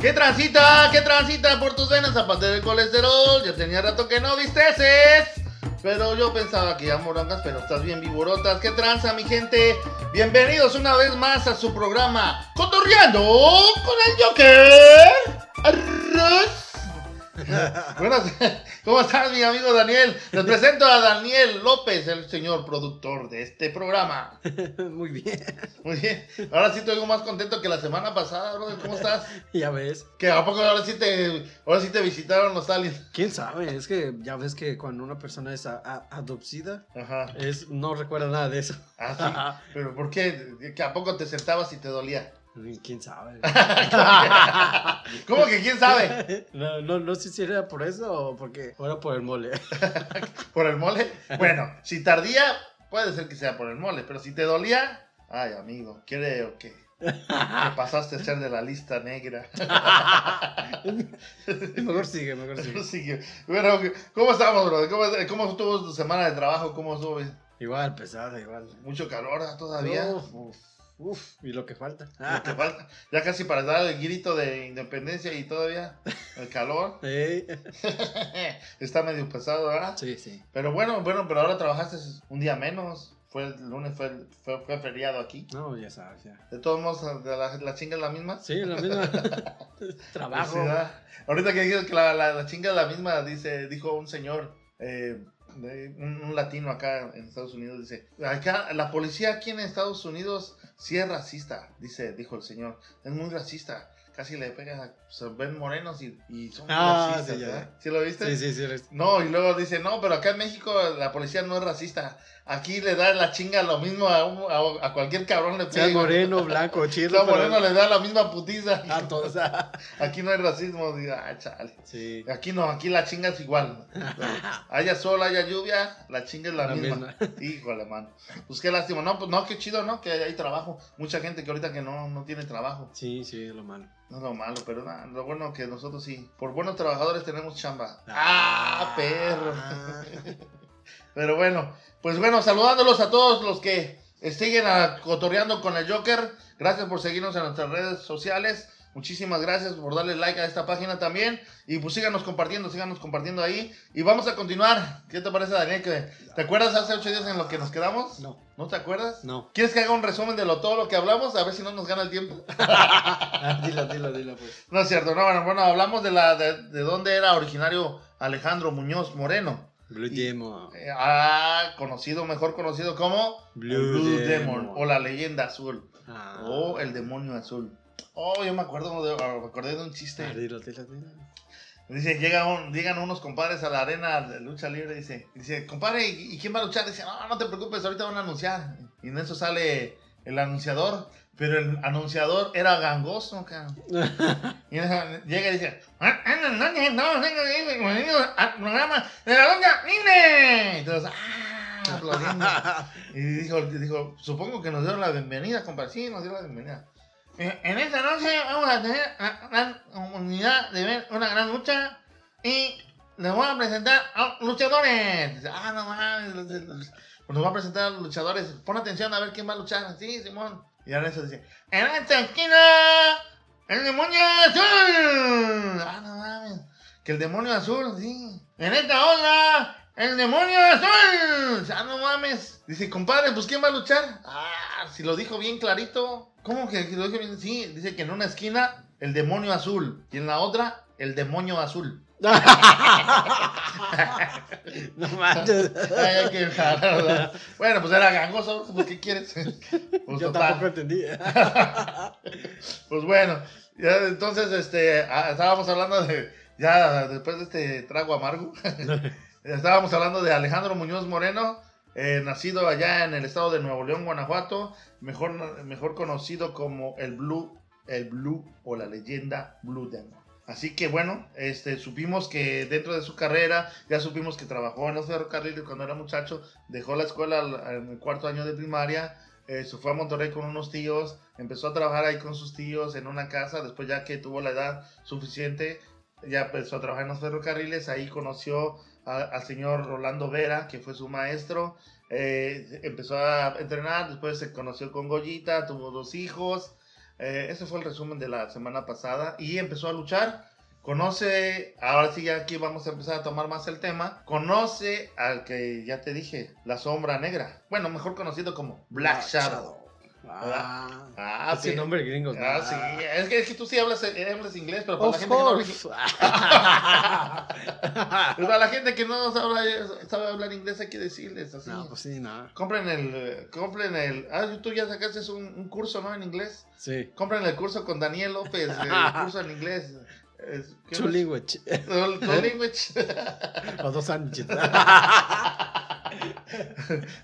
¿Qué transita? ¿Qué transita por tus venas aparte del colesterol? Ya tenía rato que no visteces. Pero yo pensaba que ya morongas, pero estás bien viborotas. ¿Qué tranza, mi gente? Bienvenidos una vez más a su programa Cotorreando con el Joker. Arroz. Buenas, ¿cómo estás, mi amigo Daniel? Les presento a Daniel López, el señor productor de este programa. Muy bien. Muy bien. Ahora sí te oigo más contento que la semana pasada, brother. ¿Cómo estás? Ya ves. Que a poco ahora sí te, ahora sí te visitaron los aliens. ¿Quién sabe? Es que ya ves que cuando una persona es a- a- adopcida, Ajá. es, no recuerda nada de eso. Ah, sí. Pero ¿por qué? ¿Que a poco te sentabas y te dolía? ¿Quién sabe? ¿Cómo que quién sabe? No, no, no sé si era por eso o porque era por el mole. ¿Por el mole? Bueno, si tardía, puede ser que sea por el mole, pero si te dolía, ay, amigo, creo que, que pasaste a ser de la lista negra. mejor sigue, mejor sigue. Sigue. Bueno, ¿cómo estamos, bro? ¿Cómo, cómo estuvo tu semana de trabajo? ¿Cómo estuvo? Igual, pesada, igual. Mucho calor ¿ah, todavía. Uf, uf, y lo que falta. Lo que falta. Ya casi para dar el grito de independencia y todavía el calor. Ey. Está medio pesado, ¿verdad? Sí, sí. Pero bueno, bueno, pero ahora trabajaste un día menos. Fue el lunes, fue, el- fue, fue feriado aquí. No, ya sabes, ya. De todos modos, la, la chinga es la misma. Sí, la misma. Trabajo. Sí. Ahorita que dices que la, la, la chinga es la misma, dice, dijo un señor, eh, de- un, un latino acá en Estados Unidos, dice, acá la policía aquí en Estados Unidos sí es racista, dice, dijo el señor, es muy racista. Casi le pegan, a- se ven morenos y, y son Ah, racistas, sí, ya. ¿Sí lo viste? Sí, sí, sí. No, y luego dice, no, pero acá en México la policía no es racista. Aquí le da la chinga lo mismo a, un- a, a cualquier cabrón le Sea pega. moreno, blanco, chido. Sea pero- moreno le da la misma putiza. A todos. Aquí no hay racismo, diga, ah, chale. Sí. Aquí no, aquí la chinga es igual. haya sol, haya lluvia, la chinga es la, La misma. Híjole, mano. Pues qué lástima. No, pues no, qué chido, ¿no? Que hay trabajo. Mucha gente que ahorita que no, no tiene trabajo. Sí, sí, es lo malo. No es lo malo, pero nada, lo bueno que nosotros sí. Por buenos trabajadores tenemos chamba. ¡Ah, perro! Pero bueno, pues bueno, saludándolos a todos los que siguen a- cotorreando con el Joker. Gracias por seguirnos en nuestras redes sociales. Muchísimas gracias por darle like a esta página también. Y pues síganos compartiendo, síganos compartiendo ahí. Y vamos a continuar. ¿Qué te parece, Daniel? ¿Que- ¿Te acuerdas hace ocho días en lo que nos quedamos? No, ¿No te acuerdas? no. ¿Quieres que haga un resumen de lo, todo lo que hablamos? A ver si no nos gana el tiempo. Ah, dilo, dilo, dilo, pues. No es cierto, no, bueno, bueno, hablamos de la de, de dónde era originario Alejandro Muñoz Moreno. Blue Y- Demon. Eh, ah, conocido, mejor conocido como Blue, Demon o la leyenda azul Ah. o el demonio azul. Oh, yo me acuerdo de, ah, me acordé de un Ah, chiste. dilo, dilo, dilo. Dice, llega un- llegan unos compadres a la arena de lucha libre, dice, dice, compadre, ¿y, y quién va a luchar? Dice, no, no te preocupes, ahorita van a anunciar. Y en eso sale el anunciador, pero el anunciador era gangoso, cabrón. Y llega y dice, "Ah, al programa de la lucha libre. Entonces, ah, aplaudiendo. Y dijo, dijo, supongo que nos dieron la bienvenida, compadre. Sí, nos dieron la bienvenida. Eh, En esta noche vamos a tener la gran oportunidad de ver una gran lucha y les voy a presentar a luchadores. Ah, no mames. Pues nos va a presentar a los luchadores. Pon atención a ver quién va a luchar. Sí, Simón. Y ahora eso dice, en esta esquina, el demonio azul. Ah, no mames. Que el demonio azul, sí. En esta onda, el demonio azul. Ah, no mames. Dice, compadre, pues ¿quién va a luchar? Ah, si lo dijo bien clarito. ¿Cómo que lo dijo bien? Sí, dice que en una esquina, el demonio azul. Y en la otra, el demonio azul. No manches. Ay, ¿verdad? Bueno, pues era gangoso. Pues, ¿qué quieres? Pues, Yo total. tampoco entendí. Pues bueno, ya entonces este, ah, estábamos hablando de, ya después de este trago amargo, estábamos hablando de Alejandro Muñoz Moreno, eh, nacido allá en el estado de Nuevo León, Guanajuato, mejor, mejor conocido como el Blue, el Blue o la leyenda Blue Demon. Así que bueno, este, supimos que dentro de su carrera, ya supimos que trabajó en los ferrocarriles cuando era muchacho, dejó la escuela en el cuarto año de primaria, eh, se fue a Monterrey con unos tíos, empezó a trabajar ahí con sus tíos en una casa, después ya que tuvo la edad suficiente, ya empezó a trabajar en los ferrocarriles, ahí conoció al señor Rolando Vera, que fue su maestro, eh, empezó a entrenar, después se conoció con Goyita, tuvo dos hijos, Eh, ese fue el resumen de la semana pasada y empezó a luchar. Conoce, ahora sí ya aquí vamos a empezar a tomar más el tema. Conoce al que ya te dije, la sombra negra. Bueno, mejor conocido como Black Shadow. Ah, Ah, sí. nombre gringo. Ah, sí. Es que, es que tú sí hablas, eh, hablas inglés, pero para la gente que no habla course. Para la gente que no sabe, sabe hablar inglés hay que decirles así. no, pues sí, no. Compren el, compren el, ah, tú ya sacaste un, un curso, ¿no? En inglés. Sí. Compren el curso con Daniel López, el curso en inglés. Es- ¿qué Two language. Two- language. O dos sándwiches.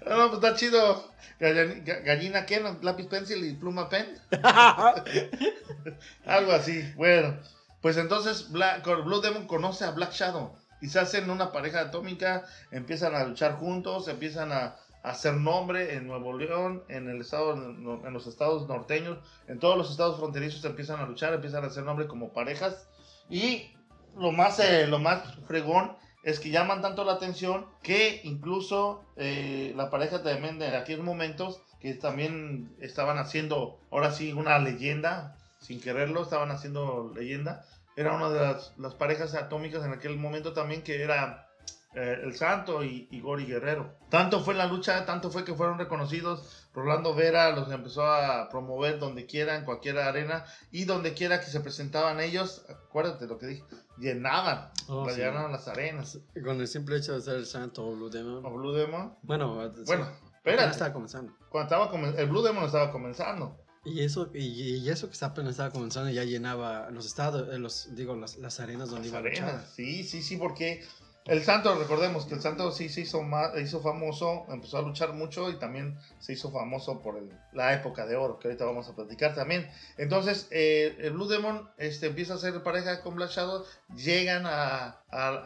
No, no, pues está chido. Gallina, gallina ¿qué? ¿No? Lápiz pencil y pluma pen. Algo así. Bueno, pues entonces Black, Blue Demon conoce a Black Shadow y se hacen una pareja atómica, empiezan a luchar juntos, empiezan a, a hacer nombre en Nuevo León, en el estado, en los estados norteños, en todos los estados fronterizos empiezan a luchar, empiezan a hacer nombre como parejas y lo más, eh, lo más fregón es que llaman tanto la atención que incluso eh, la pareja también de aquellos momentos que también estaban haciendo ahora sí una leyenda sin quererlo estaban haciendo leyenda. Era una de las, parejas atómicas en aquel momento también que era eh, el Santo y, y Gori Guerrero. Tanto fue la lucha tanto fue que fueron reconocidos. Rolando Vera los empezó a promover donde quiera en cualquier arena y donde quiera que se presentaban ellos. Acuérdate lo que dije llenaban Oh, la sí. llenaban las arenas Con el simple hecho de ser el santo o Blue o Demon. Blue Demon Bueno, sí. bueno estaba comenzando. cuando estaba comen- el Blue Demon estaba comenzando Y eso, y, y eso que está apenas estaba comenzando ya llenaba los estados, eh, los, digo, las, las arenas donde Las iba a luchar. arenas. Sí, sí, sí, porque el Santo, recordemos que el Santo sí se hizo, hizo famoso, empezó a luchar mucho y también se hizo famoso por la época de oro, que ahorita vamos a platicar también. Entonces, eh, el Blue Demon este, empieza a ser pareja con Black Shadow, llegan a,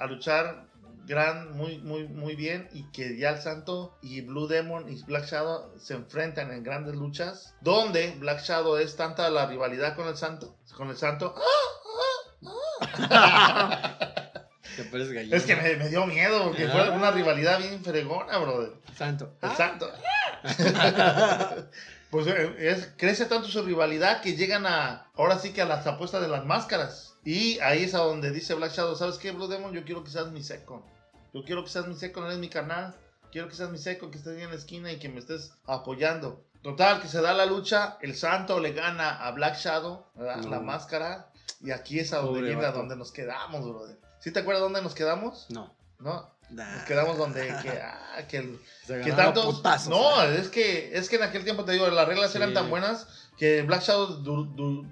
luchar gran, muy, muy, muy bien y que ya el Santo y Blue Demon y Black Shadow se enfrentan en grandes luchas, donde Black Shadow es tanta la rivalidad con el Santo, con el Santo, Gallina. Es que me, me dio miedo porque Ah. fue una rivalidad bien fregona, brother. Santo. El Ah. santo. pues eh, es- crece tanto su rivalidad que llegan a, ahora sí que a las apuestas de las máscaras. Y ahí es a donde dice Black Shadow, ¿sabes qué, Blue Demon? Yo quiero que seas mi seco. Yo quiero que seas mi seco, eres mi canal. Quiero que seas mi seco, que estés en la esquina y que me estés apoyando. Total, que se da la lucha, el santo le gana a Black Shadow, ¿verdad? No. la máscara. Y aquí es a donde viene a donde nos quedamos, brother. ¿Sí te acuerdas dónde nos quedamos? No. ¿No? Nah. Nos quedamos donde que, ah, que, el- Se que ganaron tantos putazos. no es que es que en aquel tiempo te digo las reglas Sí. eran tan buenas que Black Shadow du- du-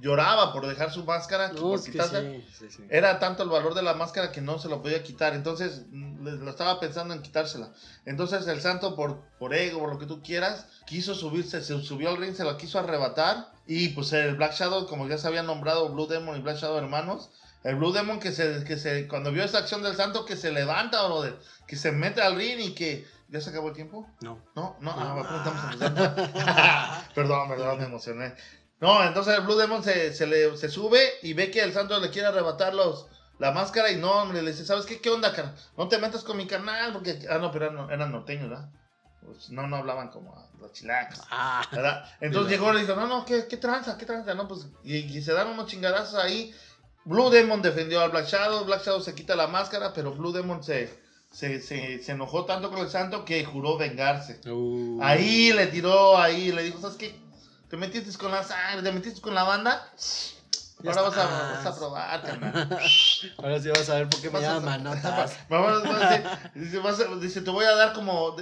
lloraba por dejar su máscara No, por quitarse. sí, sí, sí. era tanto el valor de la máscara que no se lo podía quitar entonces mm, lo estaba pensando en quitársela entonces el santo por por ego por lo que tú quieras quiso subirse se subió al ring se la quiso arrebatar y pues el Black Shadow como ya se habían nombrado Blue Demon y Black Shadow hermanos el Blue Demon que se, que se, cuando vio esa acción del santo, que se levanta, brother, que se mete al ring y que, ¿ya se acabó el tiempo? No. No, no, ah, No. apenas estamos empezando. perdón, perdón, me emocioné. No, entonces el Blue Demon se, se, le, se sube y ve que el santo le quiere arrebatar los, la máscara y no, hombre, le dice, ¿sabes qué? ¿Qué onda, cara? No te metas con mi canal porque... Ah, no, pero eran, eran norteños, ¿verdad? Pues, no, no hablaban como los chilacos. Ah. ¿verdad? Entonces llegó y le dijo, no, no, ¿qué, qué tranza? ¿Qué tranza? No, pues, y, y se dan unos chingadazos ahí. Blue Demon defendió al Black Shadow, Black Shadow se quita la máscara, pero Blue Demon se, se, se, se enojó tanto con el santo que juró vengarse. Uh. Ahí le tiró, ahí le dijo, ¿sabes qué? Te metiste con la sangre, te metiste con la banda. Ya Ahora vas a, estás. vas a probar, carnal. Ahora sí vas a ver por qué me llaman a- dice, te voy a dar como.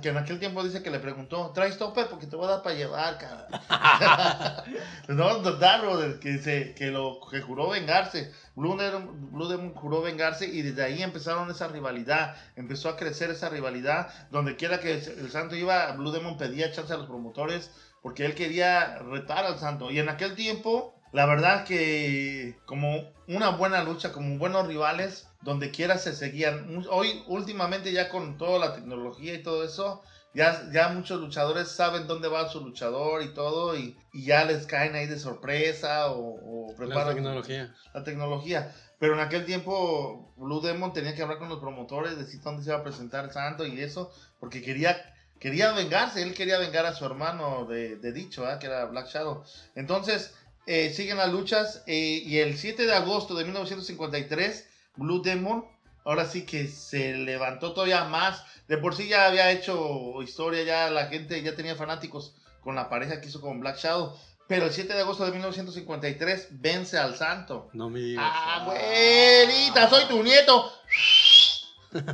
Que en aquel tiempo dice que le preguntó, ¿traes topper? Porque te voy a dar para llevar, cara. no, total, brother, que, se, que, lo, que juró vengarse. Blue Demon, Blue Demon juró vengarse y desde ahí empezaron esa rivalidad. Empezó a crecer esa rivalidad. Donde quiera que el santo iba, Blue Demon pedía chance a los promotores porque él quería retar al santo. Y en aquel tiempo, la verdad que como una buena lucha, como buenos rivales, donde quiera se seguían. Hoy, últimamente, ya con toda la tecnología y todo eso, ya, ya muchos luchadores saben dónde va su luchador y todo, y, y ya les caen ahí de sorpresa o, o La preparan tecnología. la tecnología. Pero en aquel tiempo Blue Demon tenía que hablar con los promotores, decir dónde se iba a presentar el santo y eso, porque quería quería vengarse, él quería vengar a su hermano de, de dicho, ¿verdad? que era Black Shadow. Entonces, eh, siguen las luchas eh, y el 7 de agosto de 1953, Blue Demon, ahora sí que se levantó todavía más. De por sí ya había hecho historia, ya la gente ya tenía fanáticos con la pareja que hizo con Black Shadow. Pero el 7 de agosto de 1953 vence al santo. No me digas. ¡Ah, abuelita! ¡Soy tu nieto!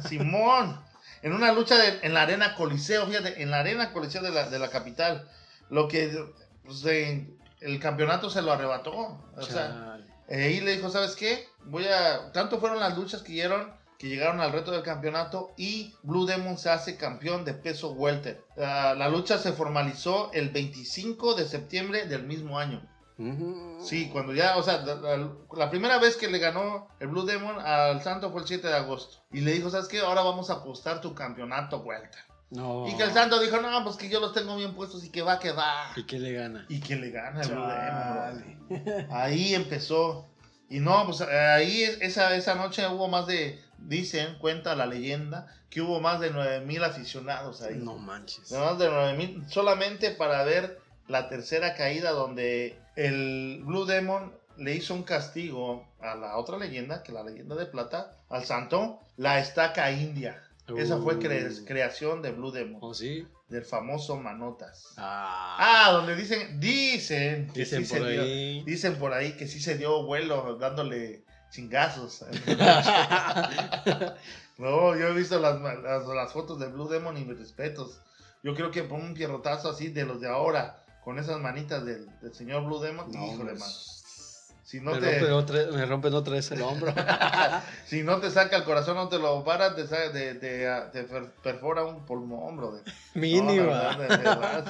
Simón. En una lucha de- en la arena Coliseo, fíjate, en la arena Coliseo de la, de la capital. Lo que pues, el campeonato se lo arrebató. O sea, Chale. ahí le dijo, ¿sabes qué? Voy a. Tanto fueron las luchas que llegaron, que llegaron al reto del campeonato y Blue Demon se hace campeón de peso welter. Ah, la lucha se formalizó el 25 de septiembre del mismo año. Sí, cuando ya, o sea, la, la- la primera vez que le ganó el Blue Demon al Santo fue el 7 de agosto. Y le dijo, ¿sabes qué? Ahora vamos a apostar tu campeonato welter. No. Y que el Santo dijo, no, pues que yo los tengo bien puestos y que va, que va. ¿Y qué le gana? Y que le gana el Blue. Ahí empezó. Y no, pues ahí es- esa, esa noche hubo más de, dicen, cuenta la leyenda, que hubo más de 9000 aficionados ahí. No manches. Más de 9000 solamente para ver la tercera caída donde el Blue Demon le hizo un castigo a la otra leyenda, que la leyenda de plata, al santo, la estaca india. Esa fue cre- creación de Blue Demon, ¿Oh, sí? del famoso Manotas. Ah. Ah, donde dicen, dicen Dicen sí por dio- ahí. Dicen por ahí que sí se dio vuelo dándole chingazos. no, yo he visto las, las, las fotos de Blue Demon y mis respetos. Yo creo que por un pierrotazo así de los de ahora, con esas manitas del, del señor Blue Demon, No, híjole, man. Si no, me, te, rompen otra, me rompen otra vez el hombro. si no te saca el corazón, no te lo para, te, sa- te, te, te per- perfora un pulmón, brother. Mínimo. No,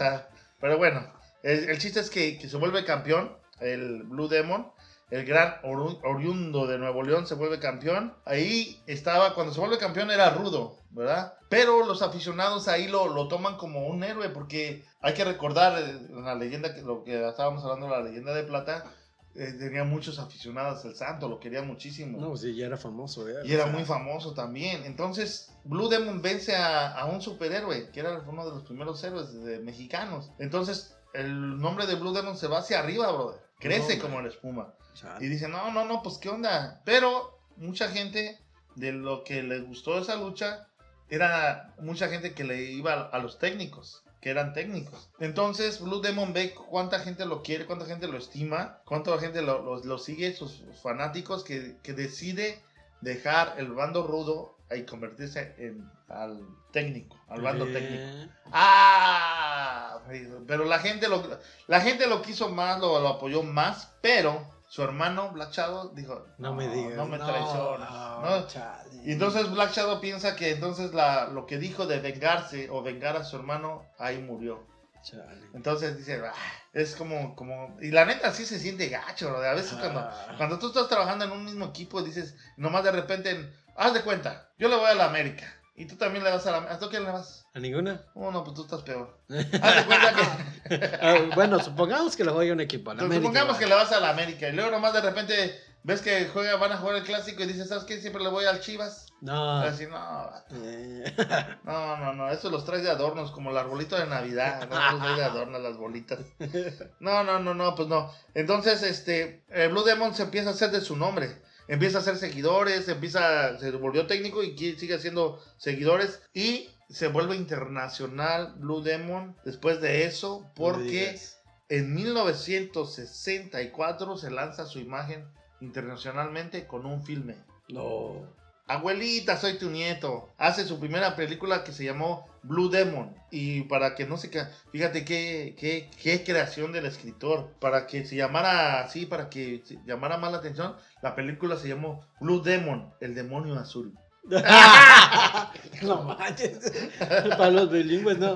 pero bueno, el, el chiste es que, que se vuelve campeón, el Blue Demon, el gran oriundo de Nuevo León se vuelve campeón. Ahí estaba, cuando se vuelve campeón era rudo, ¿verdad? Pero los aficionados ahí lo, lo toman como un héroe porque hay que recordar eh, la leyenda, que lo que estábamos hablando, la leyenda de plata, eh, tenía muchos aficionados el santo, lo querían muchísimo. No, sí, ya era famoso. ¿eh? Y era O sea, muy famoso también. Entonces, Blue Demon vence a, a un superhéroe, que era uno de los primeros héroes de- mexicanos. Entonces, el nombre de Blue Demon se va hacia arriba, brother. Crece No, como la espuma. chale. Y dice, no, no, no, pues qué onda. Pero mucha gente, de lo que le gustó esa lucha, era mucha gente que le iba a, a los técnicos, que eran técnicos. Entonces, Blue Demon ve cuánta gente lo quiere, cuánta gente lo estima, cuánta gente lo, lo- lo sigue, sus fanáticos, que, que decide dejar el bando rudo y convertirse en al técnico, al bando Eh, técnico. Ah, pero la gente lo, la gente lo quiso más, lo, lo apoyó más, pero su hermano Black Shadow dijo, No me digas. no me no, ¿no? Y entonces Black Shadow piensa que entonces la, lo que dijo de vengarse o vengar a su hermano, ahí murió. Chale. Entonces dice, "Ah", es como, como, y la neta sí se siente gacho, ¿no? A veces cuando, Ah. cuando tú estás trabajando en un mismo equipo, dices, nomás de repente, haz de cuenta, yo le voy a la América. Y tú también le vas a la. ¿A tú quién le vas? ¿A ninguna? Oh, no, pues tú estás peor. Haz de cuenta que... Ah, bueno, supongamos que le juega un equipo. a la Entonces, América, supongamos que le vas a la América y luego nomás de repente ves que juega, van a jugar el clásico y dices, ¿sabes qué? Siempre le voy al Chivas. No. Así, no, Eh, no, no, no, eso los traes de adornos, como el arbolito de Navidad, no los traes de adornos las bolitas. No, no, no, no, pues no. Entonces, este, eh, Blue Demon se empieza a hacer de su nombre. Empieza a hacer seguidores, empieza, se volvió técnico y sigue haciendo seguidores y se vuelve internacional Blue Demon después de eso porque en 1964 se lanza su imagen internacionalmente con un filme. No. Abuelita, soy tu nieto. Hace su primera película que se llamó Blue Demon. Y para que no se... Fíjate qué, qué, qué creación del escritor. Para que se llamara así, para que se llamara más la atención, la película se llamó Blue Demon, el demonio azul. no manches. Para los bilingües, no.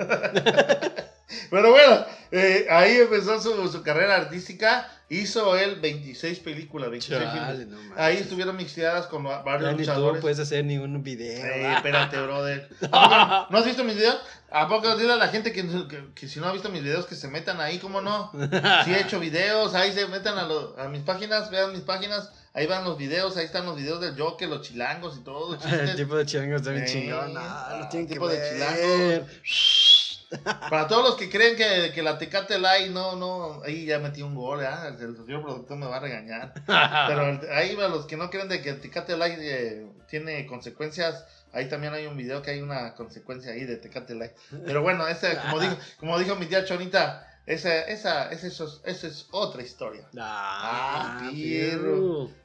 Pero bueno, eh, ahí empezó su, su carrera artística. Hizo él 26 películas, 26 Chale, filmes. no. Ahí estuvieron mixteadas con varios tú luchadores. puedes hacer ni un video. Eh, espérate, brother. ¿A poco ¿No has visto mis videos? ¿A poco dile a la gente que, que- que si no ha visto mis videos que se metan ahí, cómo no? Sí he hecho videos, ahí se metan a, lo- a mis páginas, vean mis páginas, ahí van los videos, ahí están los videos del Joker, los chilangos y todo. El tipo de chilango está bien Eh, chingón. ah, No, lo tienen que tipo de ver. Para todos los que creen que, que la Tecate Light, no, no, ahí ya metí un gol, ¿ah? el, señor productor me va a regañar. Pero el- ahí para los que no creen de que el Tecate Light eh, tiene consecuencias, ahí también hay un video que hay una consecuencia ahí de Tecate Light. Pero bueno, ese, como, dijo, como dijo mi tía Chonita, esa, esa, esa, esa es otra historia. Ah, Ah.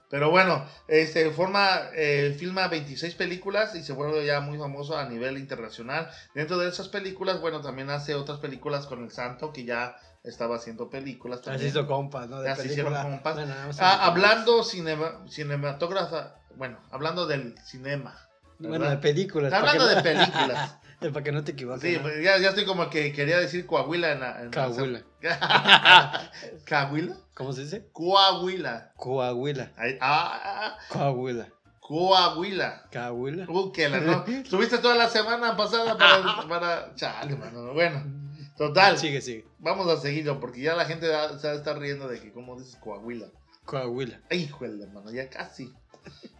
Pero bueno, este forma, eh, filma 26 películas y se vuelve ya muy famoso a nivel internacional. Dentro de esas películas, bueno, también hace otras películas con el Santo, que ya estaba haciendo películas Así también. hizo compas, ¿no? De hicieron compas. Bueno, Ah, hablando cinema, cinematógrafa, bueno, hablando del cinema. Bueno, de películas. Hablando de películas. para que no te equivoques. Sí, ¿no? pues ya, ya estoy como que quería decir Coahuila en la... en la- Coahuila. ¿Coahuila? ¿Cómo se dice? Coahuila. Coahuila. Ahí- ah, Coahuila. Coahuila. Coahuila. Uh, que la no. Tuviste toda la semana pasada para. para... Chale, mano. Bueno, total. Sigue, sigue. Vamos a seguirlo porque ya la gente se va a estar riendo de que, ¿cómo dices Coahuila? Coahuila. Híjole, hermano, ya casi.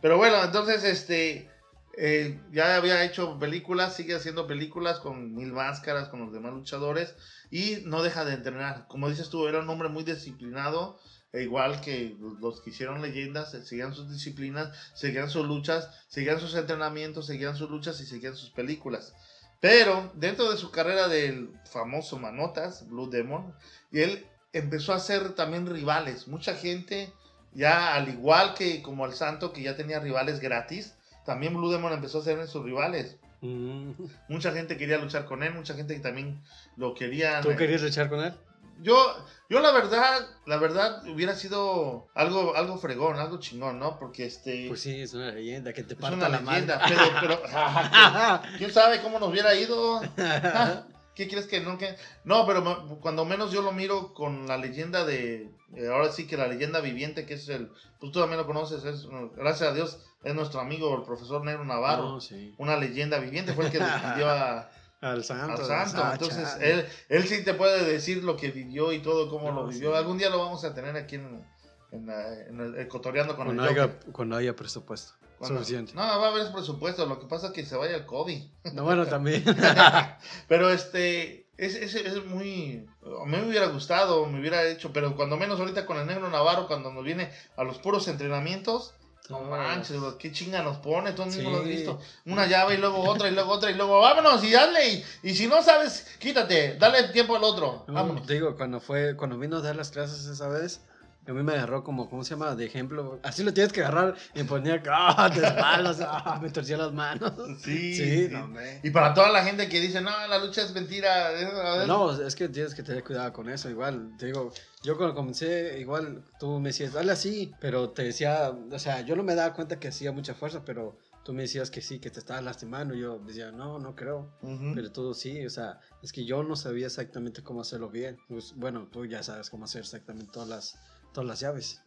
Pero bueno, entonces, este. Eh, ya había hecho películas, sigue haciendo películas con mil máscaras, con los demás luchadores. Y no deja de entrenar. Como dices tú, era un hombre muy disciplinado. e igual que los- que hicieron leyendas, eh, seguían sus disciplinas, seguían sus luchas, seguían sus entrenamientos, seguían sus luchas y seguían sus películas. Pero dentro de su carrera del famoso Manotas, Blue Demon, y él empezó a hacer también rivales. Mucha gente, ya al igual que como el Santo, que ya tenía rivales gratis, también Blue Demon empezó a hacer sus rivales. Mm. Mucha gente quería luchar con él, mucha gente que también lo quería. ¿Tú querías luchar con él? Yo, yo la verdad, la verdad hubiera sido algo, algo fregón, algo chingón, ¿no? Porque este Pues sí, es una leyenda que te es parta una la leyenda, madre. pero, pero ajá, ¿quién sabe cómo nos hubiera ido? ¿Qué crees que no? que No, pero cuando menos yo lo miro con la leyenda de, eh, ahora sí que la leyenda viviente, que es el, pues tú también lo conoces, es, gracias a Dios, es nuestro amigo el profesor Negro Navarro, No, sí. una leyenda viviente, fue el que despidió a, Al santo. al santo. Ah, Entonces, chale. él, él sí te puede decir lo que vivió y todo, cómo No, lo vivió. sí. Algún día lo vamos a tener aquí en, en, el, el cotoreando con Cuando el haya, Joker. cuando haya presupuesto. Cuando- Suficiente. No, va a haber presupuesto. Lo que pasa es que se vaya el COVID. No, bueno, también. pero este, es, es, es muy. A mí me hubiera gustado, me hubiera hecho. Pero cuando menos ahorita con el negro Navarro, cuando nos viene a los puros entrenamientos. No manches, qué chinga nos pone, tú mismo lo has Sí. visto. Una llave y luego otra y luego otra y luego vámonos y dale. Y, y si no sabes, quítate, dale tiempo al otro. No, Vámonos. digo, cuando fue, cuando vino a dar las clases esa vez, a mí me agarró como, ¿cómo se llama? De ejemplo. Así lo tienes que agarrar y ponía, ah, de espaldas, me torcía las manos. Sí, Sí, no. Y para toda la gente que dice, no, la lucha es mentira. eh, a ver". No, es que tienes que tener cuidado con eso. Igual, te digo, yo cuando comencé, igual tú me decías, dale así, pero te decía, o sea, yo no me daba cuenta que hacía mucha fuerza, pero tú me decías que sí, que te estabas lastimando. Y yo decía, no, no creo. Pero tú sí, o sea, es que yo no sabía exactamente cómo hacerlo bien. Pues, bueno, tú ya sabes cómo hacer exactamente todas las, todas las llaves.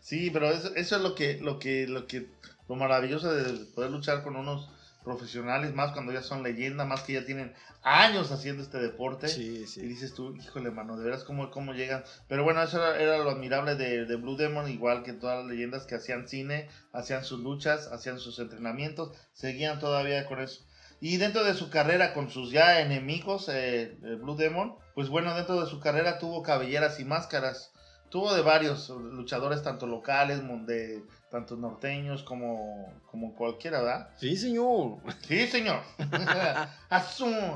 Sí, pero eso, eso es lo que, lo que, lo que, lo maravilloso de poder luchar con unos profesionales, más cuando ya son leyenda, más que ya tienen años haciendo este deporte. Sí, Y dices tú, híjole, mano, de veras cómo, cómo llegan. Pero bueno, eso era, era lo admirable de, de Blue Demon, igual que todas las leyendas que hacían cine, hacían sus luchas, hacían sus entrenamientos, seguían todavía con eso. Y dentro de su carrera con sus ya enemigos, eh, Blue Demon, pues bueno, dentro de su carrera tuvo cabelleras y máscaras. Tuvo de varios luchadores, tanto locales, de, tanto norteños como, como cualquiera, ¿verdad? Sí, señor. Sí, señor.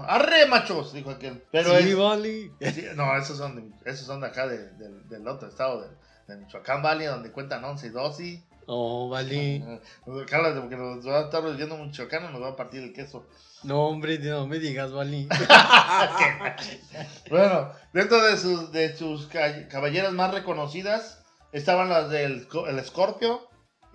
Arre, machos, dijo aquel. Pero sí, es, vale. No, esos son de, esos son de acá, de- del- del otro estado, de, de Michoacán Valley, donde cuentan 11 y 12. Oh, vale. La- porque nos va a estar oyendo Michoacán y nos va a partir el queso. No, hombre, no me digas, vale. Bueno, dentro de sus, de sus ca- caballeras más reconocidas estaban las del el Scorpio,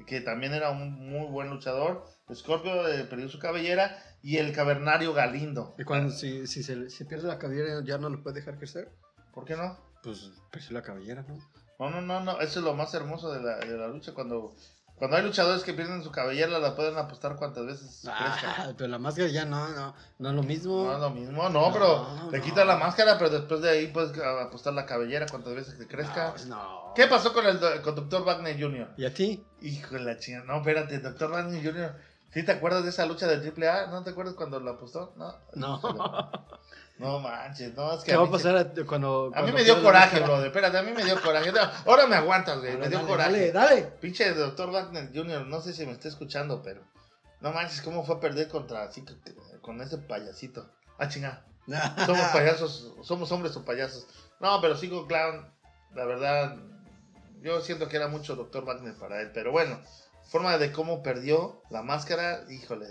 que también era un muy buen luchador. Scorpio eh, perdió su cabellera y el cavernario Galindo. Y cuando si, si se, se pierde la cabellera, ¿ya no lo puede dejar crecer? ¿Por qué no? Pues perdió la cabellera, ¿no? No, no, no, no, eso es lo más hermoso de la, de la lucha. Cuando, cuando hay luchadores que pierden su cabellera, la pueden apostar cuantas veces crezca. Ah, pero la máscara ya no, no, no es lo mismo. No es lo mismo, no, pero No, le no. quitas la máscara, pero después de ahí puedes apostar la cabellera cuantas veces que crezca. No, pues. ¿Qué pasó con el, con Dr. Wagner Jr.? ¿Y a ti? Hijo de la chingada. No, espérate, Dr. Wagner Jr. ¿Sí te acuerdas de esa lucha de AAA? ¿No te acuerdas cuando la apostó? No. No. No manches, no, es que ¿Qué va a pasar a- cuando, A mí me dio coraje, máscara? brother. Espérate, a mí me dio coraje. Ahora me aguantas, güey. Me dio dale, coraje. Dale, dale. Pinche doctor Wagner Jr., no sé si me está escuchando, pero. No manches, ¿cómo fue a perder contra así con ese payasito? Ah, chinga. Somos payasos, somos hombres o payasos. No, pero sigo clown. La verdad, yo siento que era mucho doctor Wagner para él. Pero bueno, forma de cómo perdió la máscara, híjole.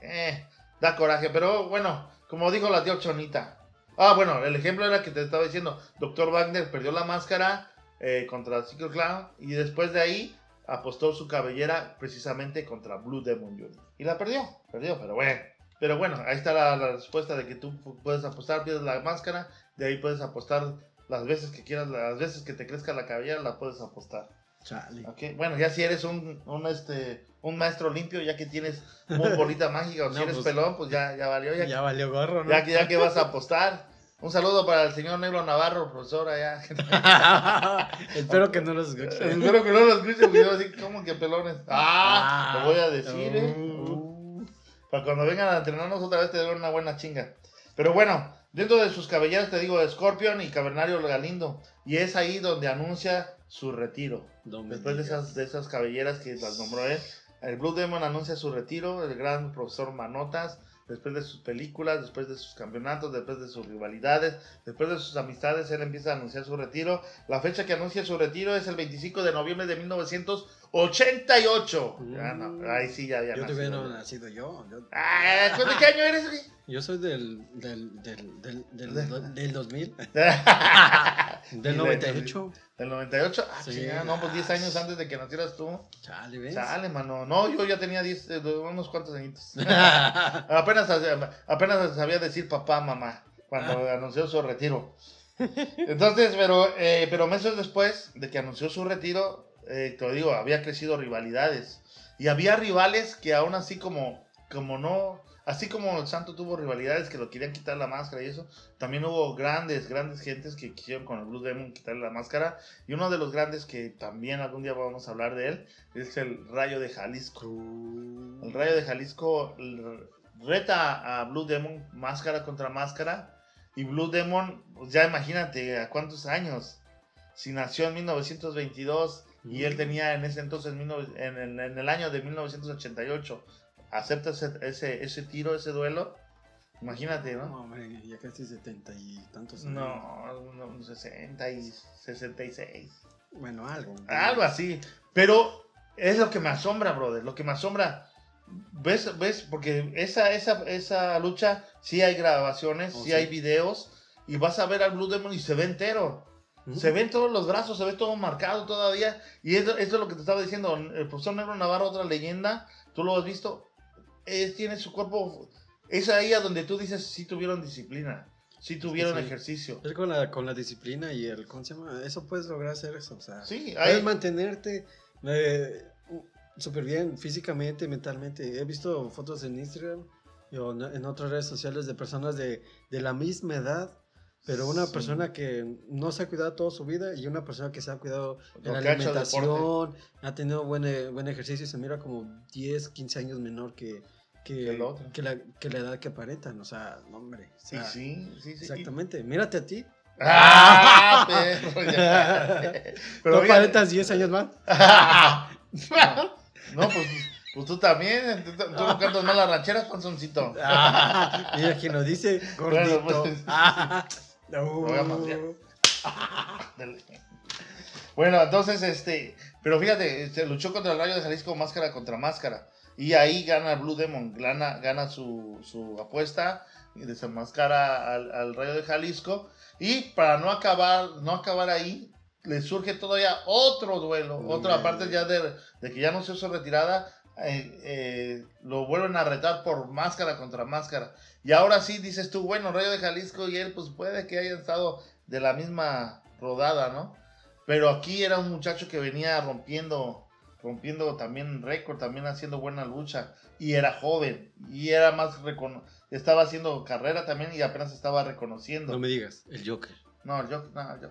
Eh, da coraje. Pero bueno, como dijo la tía Chonita. Ah, bueno, el ejemplo era que te estaba diciendo. Doctor Wagner perdió la máscara eh, contra Secret Clown. Y después de ahí apostó su cabellera precisamente contra Blue Demon Jr. Y la perdió, perdió, pero bueno. Pero bueno, ahí está la, la respuesta de que tú pu- puedes apostar, pierdes la máscara, de ahí puedes apostar las veces que quieras, las veces que te crezca la cabellera, la puedes apostar. Chale. ¿ok? Bueno, ya si eres un, un, este, un maestro limpio, ya que tienes muy bolita mágica, o si No, eres pues- pelón, pues ya, ya valió, ya, Ya valió gorro, ¿no? ya, que- ya que vas a apostar. Un saludo para el señor Negro Navarro, profesor allá. Espero que no los escuchen. Espero que no lo escuchen, porque yo así como que pelones. Ah, Ah. lo voy a decir, eh. Uh. Para cuando vengan a entrenarnos otra vez te den una buena chinga. Pero bueno, dentro de sus cabelleras te digo Scorpion y Cavernario Galindo. Y es ahí donde anuncia su retiro. Después de esas, de esas cabelleras que las nombró él, el Blue Demon anuncia su retiro, el gran profesor Manotas, después de sus películas, después de sus campeonatos, después de sus rivalidades, después de sus amistades, él empieza a anunciar su retiro. La fecha que anuncia su retiro es el 25 de noviembre de 1988. Ya no, ahí sí ya había Yo todavía nacido. no he nacido yo. Yo, Ah, ¿De qué año eres, güey? yo soy del, del, del, del, del, De- del 2000. Del del- 98. ¿Del 98? Ah, Sí. chingada, no, pues 10 años antes de que nacieras tú. Chale, ¿ves? Sale, mano. No, yo ya tenía 10, eh, unos cuantos añitos. apenas, apenas sabía decir papá, mamá, cuando anunció su retiro. Entonces, pero, eh, pero meses después de que anunció su retiro, eh, te lo digo, había crecido rivalidades. Y había rivales que aún así como, como no, así como el Santo tuvo rivalidades que lo querían quitar la máscara y eso, también hubo grandes, grandes gentes que quisieron con el Blue Demon quitarle la máscara. Y uno de los grandes que también algún día vamos a hablar de él es el Rayo de Jalisco. El Rayo de Jalisco reta a Blue Demon máscara contra máscara. Y Blue Demon, pues ya imagínate a cuántos años. Si nació en 1922 y él tenía en ese entonces, 19 en, el- en el año de 1988, acepta ese, ese, ese tiro, ese duelo. Imagínate, No, ¿no? hombre, ya casi setenta y tantos años. No, no, 60 y 66. Bueno, algo. Algo así. Pero es lo que me asombra, brother. Lo que me asombra. ¿Ves? ¿Ves? Porque esa, esa, esa lucha, sí hay grabaciones, Oh, sí, sí. hay videos. Y vas a ver al Blue Demon y se ve entero. Se ven todos los brazos, se ve todo marcado todavía. Y eso, eso es lo que te estaba diciendo. El profesor Negro Navarro, otra leyenda, tú lo has visto. Es, tiene su cuerpo. Es ahí a donde tú dices, sí tuvieron disciplina. Sí tuvieron Sí, ejercicio. Es con la, con la disciplina y el, ¿cómo se llama? Eso puedes lograr hacer eso, o sea. Sí, Puedes hay, mantenerte eh, súper bien físicamente, mentalmente. He visto fotos en Instagram y en otras redes sociales de personas de, de la misma edad, pero una Sí. persona que no se ha cuidado toda su vida y una persona que se ha cuidado en la que ha alimentación, ha tenido buen, eh, buen ejercicio y se mira como 10, 15 años menor que, que, Que el otro. que la, que la edad que aparentan. O sea, no, hombre. o sí, sea, sí, sí, sí. Exactamente. Mírate a ti. ¡Ah, perro! ya. ¿Tú Pero aparentas 10 años más? No, pues, pues tú también. Tú, tú no cantas mal las rancheras, panzoncito. Ah, mira quien lo dice, gordito. Bueno, pues. Ah, no. Bueno, entonces, este. Pero fíjate, se luchó contra el Rayo de Jalisco máscara contra máscara. Y ahí gana Blue Demon, gana, gana su, su apuesta y desenmascara al, al Rayo de Jalisco. Y para no acabar, no acabar ahí, le surge todavía otro duelo, otra parte ya de, de que ya no se hizo retirada, eh, eh, lo vuelven a retar por máscara contra máscara. Y ahora sí dices tú, bueno, Rayo de Jalisco y él, pues puede que hayan estado de la misma rodada, ¿no? Pero aquí era un muchacho que venía rompiendo, rompiendo también récord, también haciendo buena lucha. Y era joven, y era más recono estaba haciendo carrera también y apenas estaba reconociendo. No me digas, el Joker. No, yo, no, yo,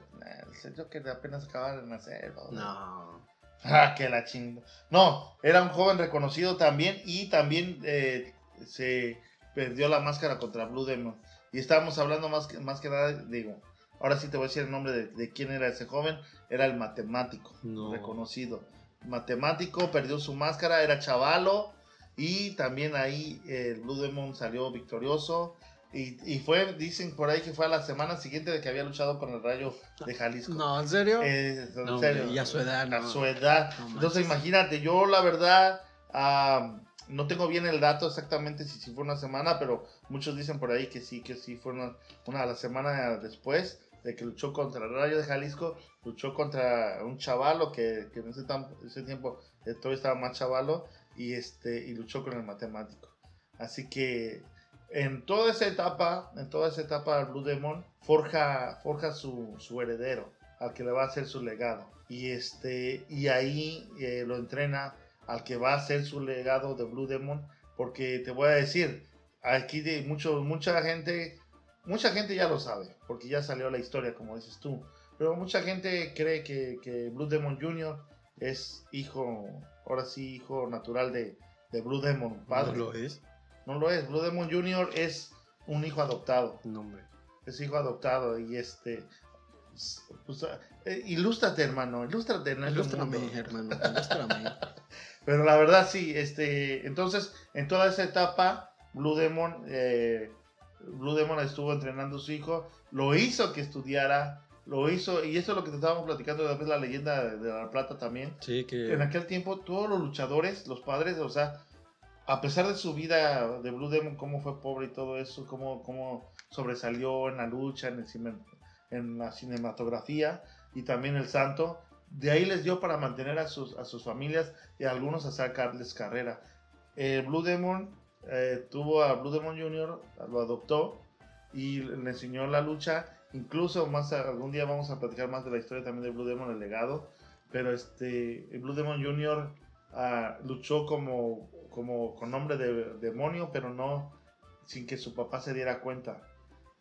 el Joker apenas acababa de nacer. ¿no? No. Ah, que la chingo. No, era un joven reconocido también y también eh, se perdió la máscara contra Blue Demon. Y estábamos hablando más que, más que nada, digo, ahora sí te voy a decir el nombre de, de quién era ese joven. Era el matemático, No. reconocido. Matemático, perdió su máscara, era chavalo. Y también ahí eh, el Blue Demon salió victorioso. Y, y fue, dicen por ahí que fue a la semana siguiente de que había luchado con el Rayo de Jalisco. No, ¿en serio? Eh, en No, serio. y a su edad, A no. su edad. No Entonces imagínate, yo la verdad no tengo bien el dato exactamente si, si fue una semana, pero muchos dicen por ahí que sí, que sí fue una, una la semana después de que luchó contra el Rayo de Jalisco, luchó contra un chavalo que, que en ese, tam- ese tiempo eh, todavía estaba más chavalo y, este, y luchó con el matemático. Así que en toda esa etapa, en toda esa etapa Blue Demon forja, forja su, su heredero, al que le va a hacer su legado. Y este, y ahí eh, lo entrena al que va a ser su legado de Blue Demon. Porque te voy a decir, aquí de mucho, mucha gente, mucha gente ya lo sabe, porque ya salió la historia, como dices tú. Pero mucha gente cree que, que Blue Demon Jr. es hijo, ahora sí, hijo natural de, de Blue Demon, padre. ¿No lo es? No lo es. Blue Demon Jr. es un hijo adoptado. No, hombre. Es hijo adoptado. Y este. Pues, eh, ilústrate, hermano. Ilústrate este Ilústrame, hermano. Ilústrame. Pero la verdad, sí. Este. Entonces, en toda esa etapa, Blue Demon. eh, Blue Demon estuvo entrenando a su hijo. Lo hizo que estudiara. Lo hizo. Y eso es lo que te estábamos platicando de la leyenda de, de la plata también. Sí, que. En aquel tiempo, todos los luchadores, los padres, o sea, a pesar de su vida de Blue Demon, cómo fue pobre y todo eso, cómo, cómo sobresalió en la lucha, en, el en la cinematografía y también el santo, de ahí les dio para mantener a sus, a sus familias y a algunos a sacarles carrera. Eh, Blue Demon eh, tuvo a Blue Demon Jr., lo adoptó y le enseñó la lucha. Incluso más algún día vamos a platicar más de la historia también de Blue Demon, el legado. Pero este, Blue Demon Jr. ah, luchó como, como con nombre de demonio, pero no sin que su papá se diera cuenta.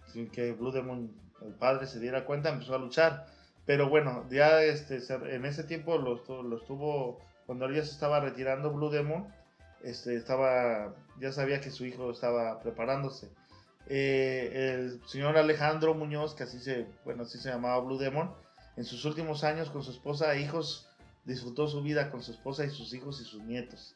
Sin que Blue Demon, el padre, se diera cuenta, empezó a luchar. Pero bueno, ya este, en ese tiempo lo, lo estuvo, cuando él ya se estaba retirando Blue Demon, este, estaba, ya sabía que su hijo estaba preparándose. Eh, el señor Alejandro Muñoz, que así se, bueno, así se llamaba Blue Demon, en sus últimos años con su esposa e hijos, disfrutó su vida con su esposa y sus hijos y sus nietos.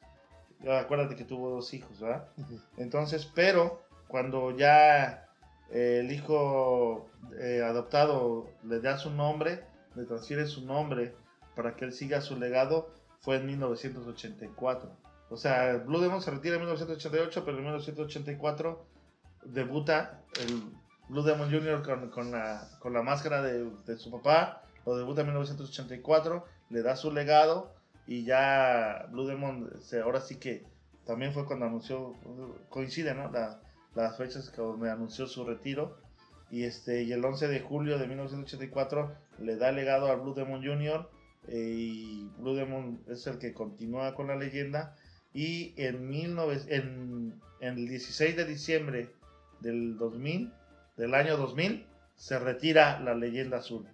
Acuérdate que tuvo dos hijos, ¿verdad? Entonces, pero cuando ya eh, el hijo eh, adoptado le da su nombre, le transfiere su nombre para que él siga su legado, fue en 1984. O sea, Blue Demon se retira en 1988, pero en 1984 debuta el Blue Demon Jr. con, con la, con la máscara de, de su papá, lo debuta en 1984, le da su legado y ya Blue Demon, se, ahora sí que también fue cuando anunció, coincide, ¿no? La- las fechas que donde anunció su retiro. Y, este, y el 11 de julio de 1984 le da legado a Blue Demon Jr. eh, y Blue Demon es el que continúa con la leyenda. Y en, 19 en, en el 16 de diciembre del 2000, del año 2000, se retira la leyenda azul.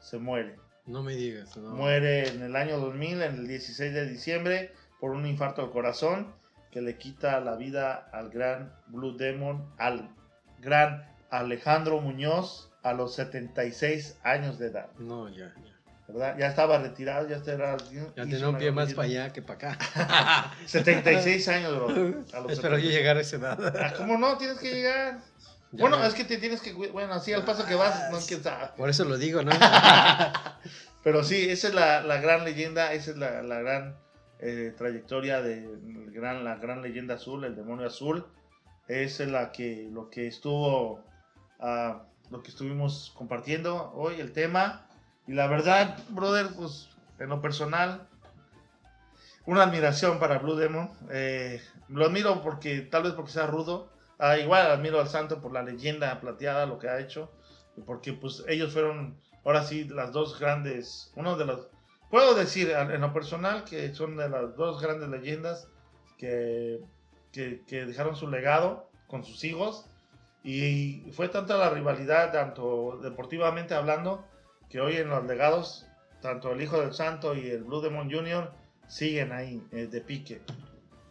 Se muere. No me digas. No. Muere en el año 2000, en el 16 de diciembre, por un infarto al corazón que le quita la vida al gran Blue Demon, al gran Alejandro Muñoz a los 76 años de edad. No, ya, ya. ¿Verdad? Ya estaba retirado, ya era. Ya tenía un pie más para allá que para acá. 76 años, bro. A los Espero yo 76. llegar a esa edad. Ah, ¿Cómo no? Tienes que llegar. Ya bueno, es que te tienes que. Bueno, así al paso que vas, no quién sabe. Por eso lo digo, ¿no? Pero sí, esa es la, la gran leyenda, esa es la, la gran eh, trayectoria de gran, la gran leyenda azul, el demonio azul. Esa es la que, lo que estuvo, ah, lo que estuvimos compartiendo hoy, el tema. Y la verdad, brother, pues en lo personal, una admiración para Blue Demon. Eh, lo admiro porque, tal vez porque sea rudo. Ah, igual admiro al santo por la leyenda plateada, lo que ha hecho. Porque pues ellos fueron ahora sí, las dos grandes, uno de los, puedo decir en lo personal que son de las dos grandes leyendas que, que, que dejaron su legado con sus hijos. Y fue tanta la rivalidad, tanto deportivamente hablando, que hoy en los legados, tanto el Hijo del Santo y el Blue Demon Jr. siguen ahí eh, de pique.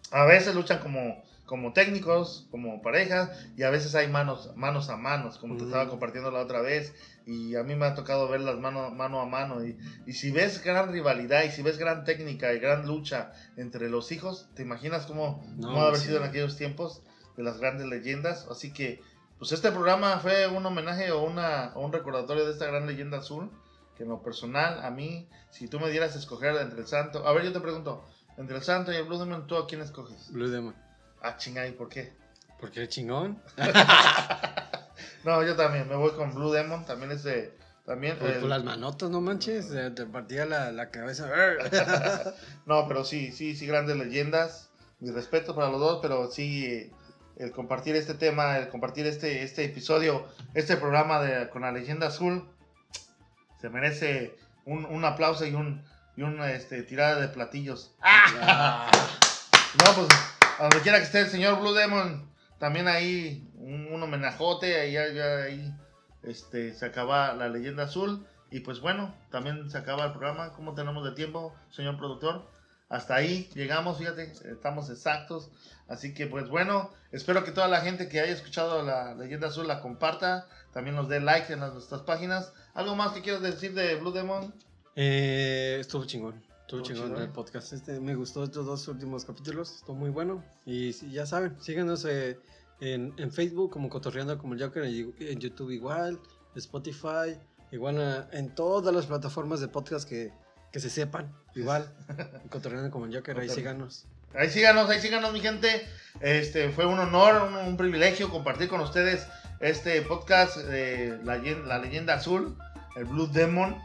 a veces luchan como, como técnicos, como parejas, y a veces hay manos, manos a manos, como te estaba compartiendo la otra vez, y a mí me ha tocado verlas mano, mano a mano, y, y si ves gran rivalidad, y si ves gran técnica y gran lucha entre los hijos, ¿te imaginas cómo, No, cómo haber sí. sido en aquellos tiempos de las grandes leyendas? Así que, pues este programa fue un homenaje o, una, o un recordatorio de esta gran leyenda azul, que en lo personal, a mí, si tú me dieras a escoger entre el santo, a ver, yo te pregunto, entre el santo y el Blue Demon, ¿tú a quién escoges? Blue Demon. Ah, chingada, ¿y por qué? Porque es chingón. No, yo también, me voy con Blue Demon, también es de, también, Por, el- las manotas, no manches. eh, Te partía la, la cabeza. no, pero sí, sí, sí, grandes leyendas, mi respeto para los dos, pero sí, el compartir este tema, el compartir este, este episodio, este programa de, con la leyenda azul, se merece un, un aplauso y un, y una este, tirada de platillos. Ah, No, pues, a donde quiera que esté el señor Blue Demon, también ahí un, un homenajote, ahí, ahí este, se acaba la leyenda azul. Y pues bueno, también se acaba el programa. ¿Cómo tenemos de tiempo, señor productor? Hasta ahí llegamos, fíjate, estamos exactos. Así que pues bueno, espero que toda la gente que haya escuchado la leyenda azul la comparta. También nos dé like en las- nuestras páginas. ¿Algo más que quieras decir de Blue Demon? Eh, estuvo chingón. Estuvo Estuvo chingón chingón. el podcast. Este, me gustó estos dos últimos capítulos. Estuvo muy bueno. Y ya saben, síganos eh, en, en Facebook como Cotorreando como el Joker. En, en YouTube igual. Spotify. Igual eh, en todas las plataformas de podcast que, que se sepan. Igual. Cotorreando como Joker. Ahí síganos. Ahí síganos, ahí síganos, mi gente. Este fue un honor, un, un privilegio compartir con ustedes este podcast de la, la leyenda azul, el Blue Demon.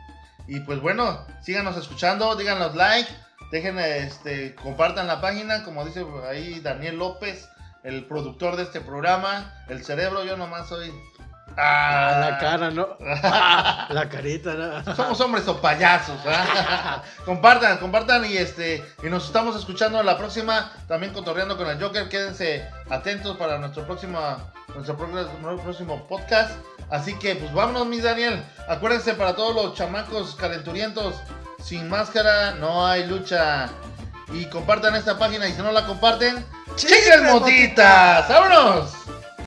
Y pues bueno, síganos escuchando, díganos like, dejen este, compartan la página, como dice ahí Daniel López, el productor de este programa, el cerebro, yo nomás soy. Ah, la cara, ¿no? la carita, ¿no? Somos hombres o payasos, compartan, compartan y este y nos estamos escuchando la próxima, también cotorreando con el Joker. Quédense atentos para nuestro próximo nuestro próximo podcast. Así que pues vámonos, mi Daniel. Acuérdense para todos los chamacos calenturientos, sin máscara no hay lucha. Y compartan esta página y si no la comparten, ¡chicas motitas! ¡Vámonos!